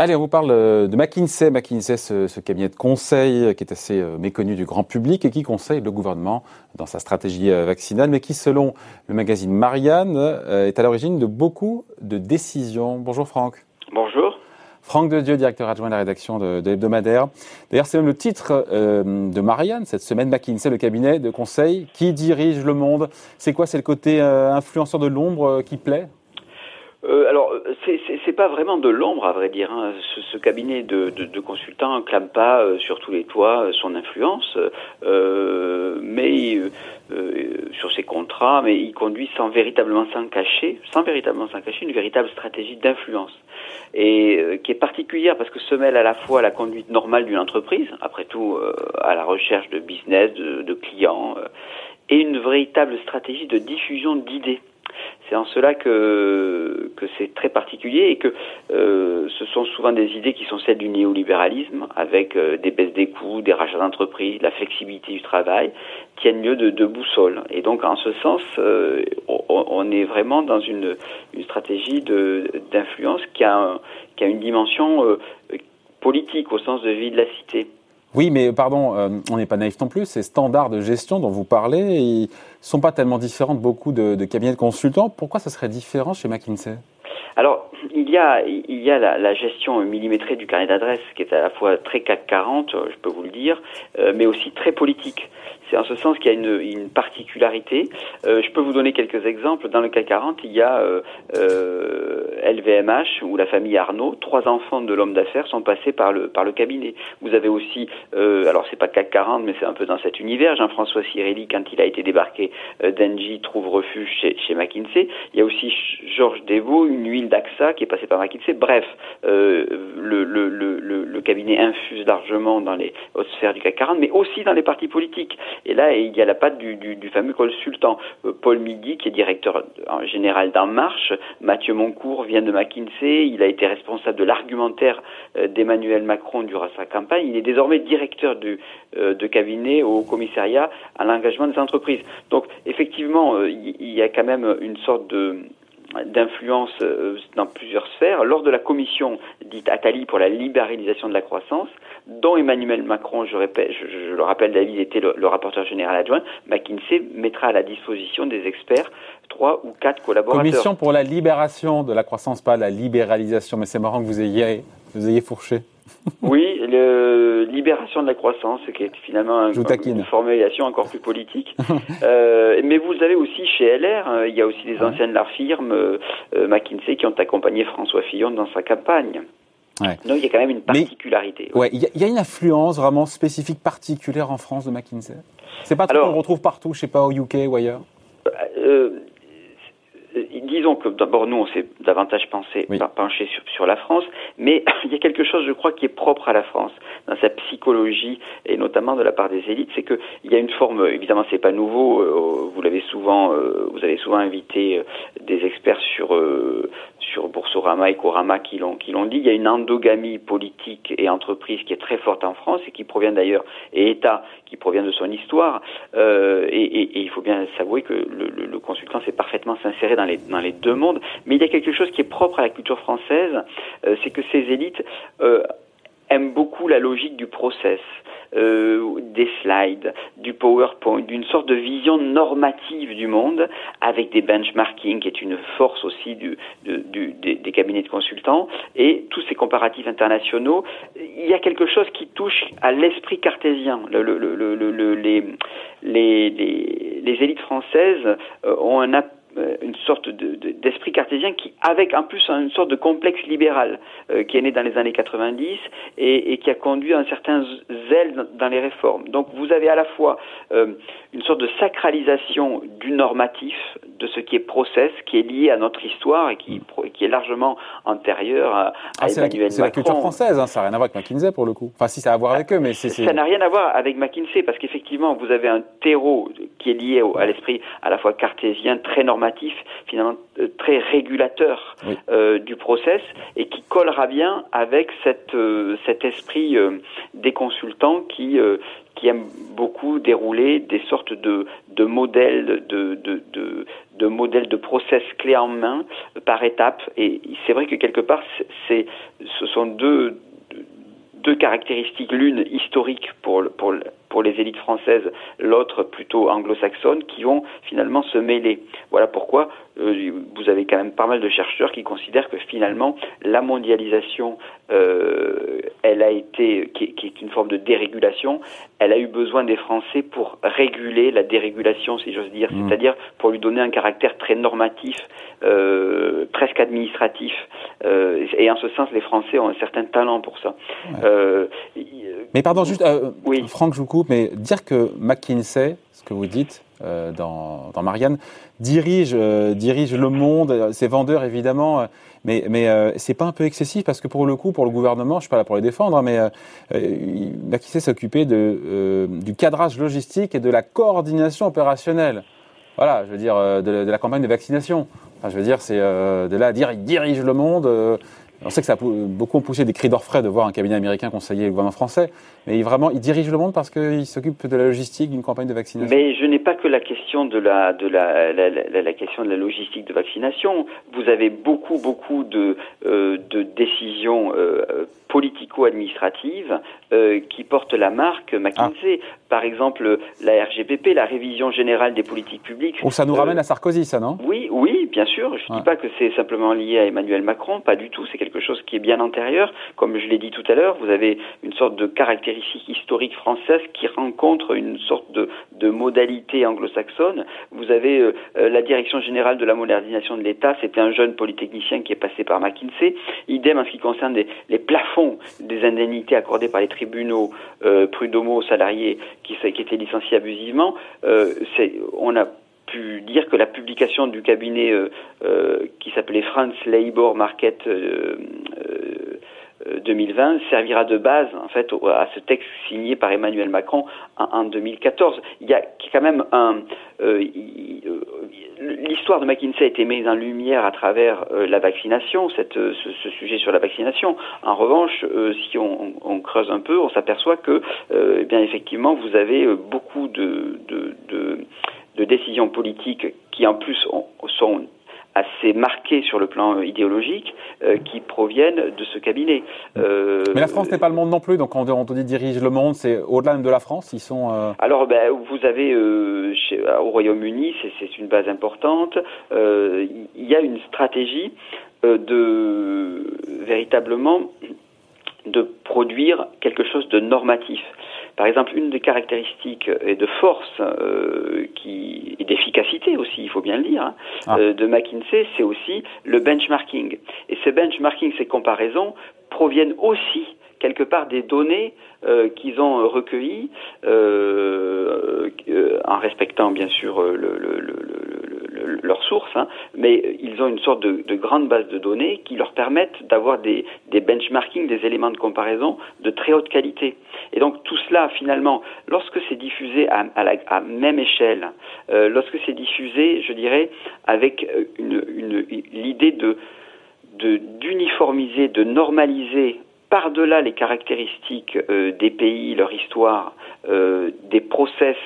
Allez, on vous parle euh, de McKinsey. McKinsey, ce, cabinet de conseil qui est assez euh, méconnu du grand public et qui conseille le gouvernement dans sa stratégie euh, vaccinale, mais qui, selon le magazine Marianne, est à l'origine de beaucoup de décisions. Bonjour Franck. Bonjour. Franck Dieu, directeur adjoint de la rédaction de, l'hebdomadaire. D'ailleurs, c'est même le titre de Marianne cette semaine, McKinsey, le cabinet de conseil qui dirige le monde? C'est quoi? C'est le côté influenceur de l'ombre qui plaît? Euh, alors, c'est pas vraiment de l'ombre, à vrai dire. Hein. Ce, cabinet de, de, consultants clame pas euh, sur tous les toits euh, son influence, euh, mais sur ses contrats, mais il conduit sans véritablement s'en cacher, sans véritablement s'en cacher, une véritable stratégie d'influence et qui est particulière parce que se mêle à la fois la conduite normale d'une entreprise, après tout à la recherche de business, de clients, et une véritable stratégie de diffusion d'idées. C'est en cela que, c'est très particulier et que euh, ce sont souvent des idées qui sont celles du néolibéralisme, avec euh, des baisses des coûts, des rachats d'entreprises, la flexibilité du travail, tiennent lieu de, boussole. Et donc, en ce sens, euh, on, est vraiment dans une, stratégie d'influence qui, qui a une dimension politique au sens de vie de la cité. Oui, mais pardon, euh, on n'est pas naïf non plus. Ces standards de gestion dont vous parlez, ils sont pas tellement différents de beaucoup de, de cabinets de consultants. Pourquoi ça serait différent chez McKinsey? Alors, il y a, il y a la, gestion millimétrée du carnet d'adresse qui est à la fois très CAC 40, je peux vous le dire, euh, mais aussi très politique. C'est en ce sens qu'il y a une, particularité. Euh, je peux vous donner quelques exemples. Dans le CAC 40, il y a LVMH euh, ou la famille Arnaud. Trois enfants de l'homme d'affaires sont passés par le par le cabinet. Vous avez aussi, alors c'est pas CAC 40, mais c'est un peu dans cet univers. Jean-François Cirelli, quand il a été débarqué d'Engie, trouve refuge chez, chez McKinsey. Il y a aussi Georges Devaux, une huile d'AXA qui est passé par McKinsey. Bref, euh, le, cabinet infuse largement dans les hautes sphères du CAC 40, mais aussi dans les partis politiques. Et là, il y a la patte du, fameux consultant euh, Paul Midi, qui est directeur général d'En Marche. Mathieu Moncourt vient de McKinsey. Il a été responsable de l'argumentaire euh, d'Emmanuel Macron durant sa campagne. Il est désormais directeur de cabinet au commissariat à l'engagement des entreprises. Donc, effectivement, il y a quand même une sorte de d'influence euh, dans plusieurs sphères. Lors de la commission dite Attali pour la libéralisation de la croissance, dont Emmanuel Macron, je, le rappelle, David était le, rapporteur général adjoint, McKinsey mettra à la disposition des experts trois ou quatre collaborateurs. Commission pour la libération de la croissance, pas la libéralisation, mais c'est marrant que vous ayez, vous ayez fourché. Oui, le, libération de la croissance, qui est finalement une formulation encore plus politique. euh, mais vous avez aussi chez LR, euh, il y a aussi des anciennes de la firme, euh, McKinsey, qui ont accompagné François Fillon dans sa campagne. Ouais. Donc il y a quand même une particularité. ouais, il y, a une influence vraiment spécifique, particulière en France de McKinsey. C'est pas tout qu'on retrouve partout, je sais pas au UK ou ailleurs. Disons que d'abord nous on s'est davantage pensé, penché sur, sur, la France, mais il y a quelque chose je crois qui est propre à la France dans sa psychologie et notamment de la part des élites, c'est qu'il y a une forme, évidemment c'est pas nouveau, euh, vous l'avez souvent, euh, vous avez souvent invité euh, des experts sur sur Boursorama et Corama qui l'ont qui l'ont dit, il y a une endogamie politique et entreprise qui est très forte en France et qui provient d'ailleurs et État qui provient de son histoire et, et, et, il faut bien s'avouer que le, le, le consultant s'est parfaitement s'insérer dans les dans les deux mondes, mais il y a quelque chose qui est propre à la culture française, c'est que ces élites aiment beaucoup la logique du process, euh, des slides, du PowerPoint, d'une sorte de vision normative du monde, avec des benchmarking, qui est une force aussi des, cabinets de consultants, et tous ces comparatifs internationaux. Il y a quelque chose qui touche à l'esprit cartésien. Le, le, le, les, les, élites françaises euh, ont un euh, une sorte d'esprit cartésien qui, avec en plus une sorte de complexe libéral euh, qui est né dans les années 90 et, et, qui a conduit un certain zèle dans les réformes. Donc vous avez à la fois euh, une sorte de sacralisation du normatif, de ce qui est process, qui est lié à notre histoire et qui, qui est largement antérieur à, ah, Emmanuel Macron. C'est la culture française, hein, ça n'a rien à voir avec McKinsey pour le coup. Enfin si ça a à voir avec eux, mais c'est... Ça n'a rien à voir avec McKinsey parce qu'effectivement vous avez un terreau qui est lié à l'esprit à la fois cartésien, très normatif, finalement euh, très régulateur euh, du process et qui collera bien avec cette, euh, cet esprit des consultants qui qui aime beaucoup dérouler des sortes de, de modèles de, de, de, de modèles de process clés en main par étapes. Et c'est vrai que quelque part, c'est, ce sont deux, deux caractéristiques, l'une historique pour, pour, pour les élites françaises, l'autre plutôt anglo-saxonne, qui vont finalement se mêler. Voilà pourquoi euh, vous avez quand même pas mal de chercheurs qui considèrent que finalement la mondialisation, euh, elle a été, qui, qui, est une forme de dérégulation, elle a eu besoin des Français pour réguler la dérégulation, si j'ose dire, mmh. c'est-à-dire pour lui donner un caractère très normatif, euh, presque administratif. Euh, et en ce sens, les Français ont un certain talent pour ça. Ouais. Euh, mais pardon, juste, oui. Franck, je vous coupe, mais dire que McKinsey, ce que vous dites dans, dans Marianne, dirige, euh, dirige le monde, ses vendeurs évidemment, mais, mais euh, c'est pas un peu excessif parce que pour le coup, pour le gouvernement, je suis pas là pour les défendre, hein, mais euh, de, euh, du cadrage logistique et de la coordination opérationnelle. Voilà, je veux dire, de, de la campagne de vaccination. Enfin, je veux dire, c'est de là à dire, il dirige le monde. On sait que ça a beaucoup poussé des cris d'orfraie de voir un cabinet américain conseiller le gouvernement français, mais il, vraiment, il dirige le monde parce qu'il s'occupe de la logistique d'une campagne de vaccination. Mais je n'ai pas que la question de la, de la, la, la, la, question de la logistique de vaccination. Vous avez beaucoup, beaucoup de, euh, de décisions euh, politico-administratives euh, qui portent la marque McKinsey. Ah. Par exemple, la RGPP, la révision générale des politiques publiques. Ou ça nous ramène à Sarkozy, ça, non? Oui, oui, bien sûr. Je ne ouais. dis pas que c'est simplement lié à Emmanuel Macron, pas du tout. C'est quelque chose qui est bien antérieur. Comme je l'ai dit tout à l'heure, vous avez une sorte de caractéristique historique française qui rencontre une sorte de, de modalité anglo-saxonne. Vous avez euh, la direction générale de la modernisation de l'État, c'était un jeune polytechnicien qui est passé par McKinsey. Idem en ce qui concerne les, les plafonds des indemnités accordées par les tribunaux euh, aux salariés qui, qui étaient licenciés abusivement. Euh, on a pu dire que la publication du cabinet euh, euh, qui s'appelait France Labour Market euh, 2020 servira de base en fait à ce texte signé par Emmanuel Macron en, en 2014. Il y a quand même un euh, l'histoire de McKinsey a été mise en lumière à travers euh, la vaccination, cette, ce, sujet sur la vaccination. En revanche, euh, si on, creuse un peu, on s'aperçoit que, eh bien effectivement, vous avez beaucoup de, de décisions politiques qui en plus ont, sont assez marquées sur le plan idéologique euh, qui proviennent de ce cabinet. Euh, Mais la France n'est pas le monde non plus, donc quand on dit dirige le monde, c'est au-delà de la France, ils sont... Euh... Alors ben, vous avez euh, chez, au Royaume-Uni, c'est une base importante, euh, il y a une stratégie euh, de véritablement de produire quelque chose de normatif. Par exemple, une des caractéristiques et de force euh, qui, et d'efficacité aussi, il faut bien le dire, hein, ah. euh, de McKinsey, c'est aussi le benchmarking. Et ce benchmarking, ces comparaisons, proviennent aussi quelque part des données euh, qu'ils ont recueillies en respectant bien sûr le, le, le, leurs sources, hein, mais ils ont une sorte de, de, grande base de données qui leur permettent d'avoir des, des benchmarking, des éléments de comparaison de très haute qualité. Et donc tout cela, finalement, lorsque c'est diffusé à, la même échelle, euh, lorsque c'est diffusé, je dirais, avec une, l'idée de d'uniformiser, de normaliser par-delà les caractéristiques euh, des pays, leur histoire, euh, des process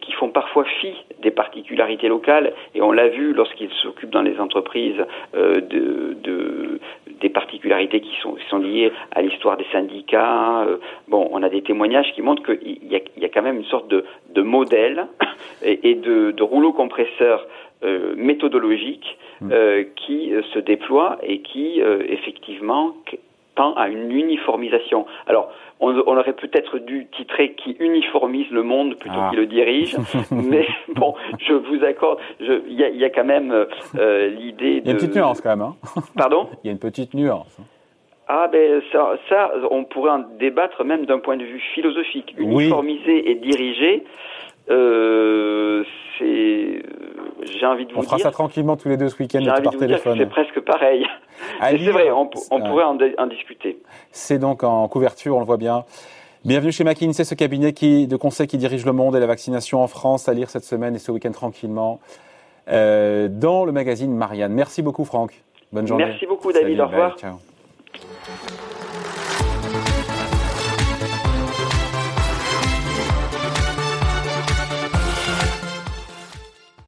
qui font parfois fi des particularités locales, et on l'a vu lorsqu'ils s'occupent dans les entreprises euh, de, de, des particularités qui sont, qui sont liées à l'histoire des syndicats. Euh, bon, on a des témoignages qui montrent qu'il y a, il y a quand même une sorte de, de modèle et, et de, de rouleau compresseur euh, méthodologique euh, qui euh, se déploie et qui effectivement tend à une uniformisation. Alors, on, on aurait peut-être dû titrer qui uniformise le monde plutôt ah. qui le dirige, mais bon, je vous accorde, il y a, y a, quand même euh, l'idée de... Il y a une petite nuance quand même. Hein Pardon? Il y a une petite nuance. Ah ben ça, ça, on pourrait en débattre même d'un point de vue philosophique. Uniformiser oui. et diriger, euh, c'est, j'ai envie de vous dire. On fera ça tranquillement tous les deux ce week-end par téléphone. C'est presque pareil. C'est vrai, on, on pourrait en, en, discuter. C'est donc en couverture, on le voit bien. Bienvenue chez McKinsey, ce cabinet qui, de conseil qui dirige le monde et la vaccination en France, à lire cette semaine et ce week-end tranquillement, euh, dans le magazine Marianne. Merci beaucoup Franck. Bonne journée. Merci beaucoup David, Salut, au revoir. Bye, ciao.